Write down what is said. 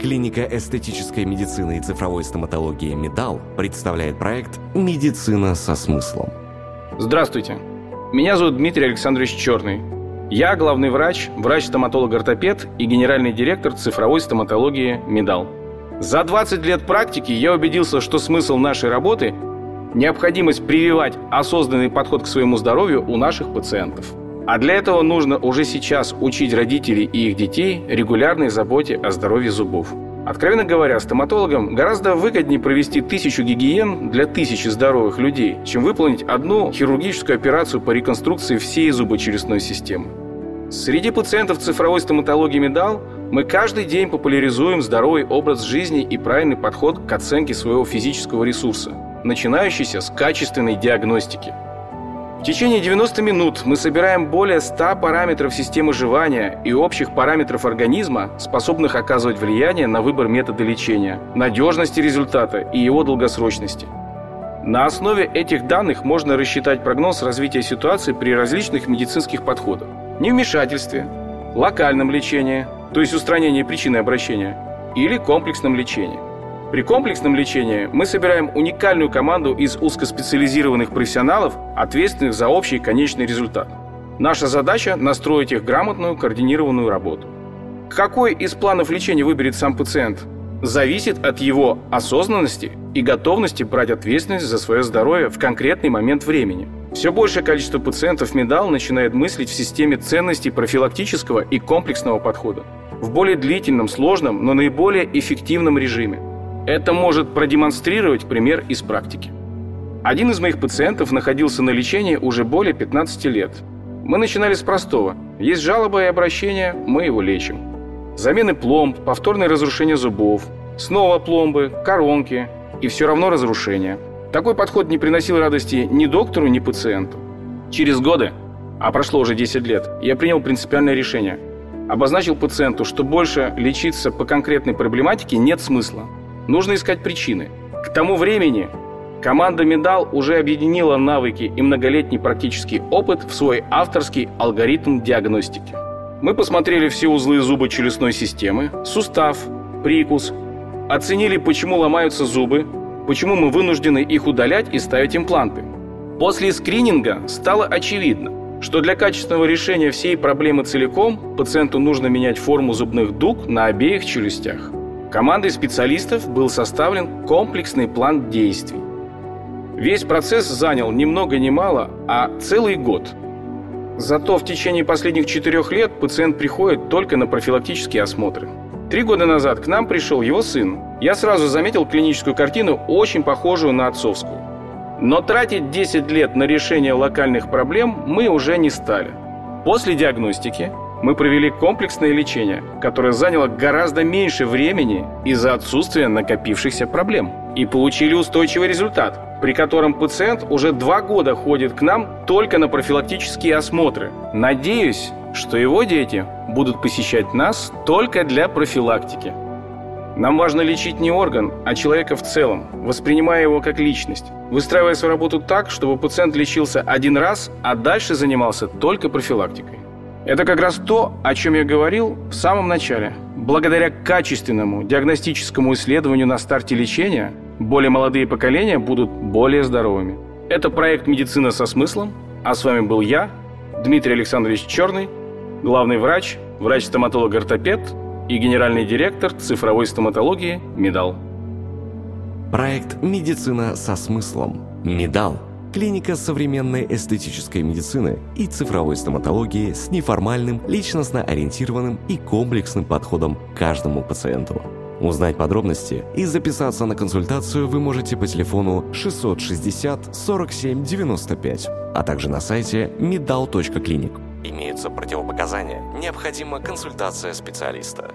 Клиника эстетической медицины и цифровой стоматологии «Медал» представляет проект «Медицина со смыслом». Здравствуйте. Меня зовут Дмитрий Александрович Черный. Я главный врач, врач-стоматолог-ортопед и генеральный директор цифровой стоматологии «Медал». За 20 лет практики я убедился, что смысл нашей работы – необходимость прививать осознанный подход к своему здоровью у наших пациентов – а для этого нужно уже сейчас учить родителей и их детей регулярной заботе о здоровье зубов. Откровенно говоря, стоматологам гораздо выгоднее провести тысячу гигиен для тысячи здоровых людей, чем выполнить одну хирургическую операцию по реконструкции всей зубочелюстной системы. Среди пациентов цифровой стоматологии «Медал» мы каждый день популяризуем здоровый образ жизни и правильный подход к оценке своего физического ресурса, начинающийся с качественной диагностики – в течение 90 минут мы собираем более 100 параметров системы жевания и общих параметров организма, способных оказывать влияние на выбор метода лечения, надежности результата и его долгосрочности. На основе этих данных можно рассчитать прогноз развития ситуации при различных медицинских подходах. Невмешательстве, локальном лечении, то есть устранении причины обращения, или комплексном лечении. При комплексном лечении мы собираем уникальную команду из узкоспециализированных профессионалов, ответственных за общий конечный результат. Наша задача – настроить их грамотную, координированную работу. Какой из планов лечения выберет сам пациент, зависит от его осознанности и готовности брать ответственность за свое здоровье в конкретный момент времени. Все большее количество пациентов медал начинает мыслить в системе ценностей профилактического и комплексного подхода, в более длительном, сложном, но наиболее эффективном режиме – это может продемонстрировать пример из практики. Один из моих пациентов находился на лечении уже более 15 лет. Мы начинали с простого. Есть жалоба и обращение, мы его лечим. Замены пломб, повторное разрушение зубов, снова пломбы, коронки и все равно разрушение. Такой подход не приносил радости ни доктору, ни пациенту. Через годы, а прошло уже 10 лет, я принял принципиальное решение. Обозначил пациенту, что больше лечиться по конкретной проблематике нет смысла – Нужно искать причины. К тому времени команда Медал уже объединила навыки и многолетний практический опыт в свой авторский алгоритм диагностики. Мы посмотрели все узлы зубочелюстной системы, сустав, прикус, оценили, почему ломаются зубы, почему мы вынуждены их удалять и ставить импланты. После скрининга стало очевидно, что для качественного решения всей проблемы целиком пациенту нужно менять форму зубных дуг на обеих челюстях – Командой специалистов был составлен комплексный план действий. Весь процесс занял ни много ни мало, а целый год. Зато в течение последних четырех лет пациент приходит только на профилактические осмотры. Три года назад к нам пришел его сын. Я сразу заметил клиническую картину, очень похожую на отцовскую. Но тратить 10 лет на решение локальных проблем мы уже не стали. После диагностики мы провели комплексное лечение, которое заняло гораздо меньше времени из-за отсутствия накопившихся проблем. И получили устойчивый результат, при котором пациент уже два года ходит к нам только на профилактические осмотры. Надеюсь, что его дети будут посещать нас только для профилактики. Нам важно лечить не орган, а человека в целом, воспринимая его как личность, выстраивая свою работу так, чтобы пациент лечился один раз, а дальше занимался только профилактикой. Это как раз то, о чем я говорил в самом начале. Благодаря качественному диагностическому исследованию на старте лечения, более молодые поколения будут более здоровыми. Это проект «Медицина со смыслом», а с вами был я, Дмитрий Александрович Черный, главный врач, врач-стоматолог-ортопед и генеральный директор цифровой стоматологии «Медал». Проект «Медицина со смыслом» «Медал» Клиника современной эстетической медицины и цифровой стоматологии с неформальным, личностно-ориентированным и комплексным подходом к каждому пациенту. Узнать подробности и записаться на консультацию вы можете по телефону 660 47 95, а также на сайте medal.clinic. Имеются противопоказания. Необходима консультация специалиста.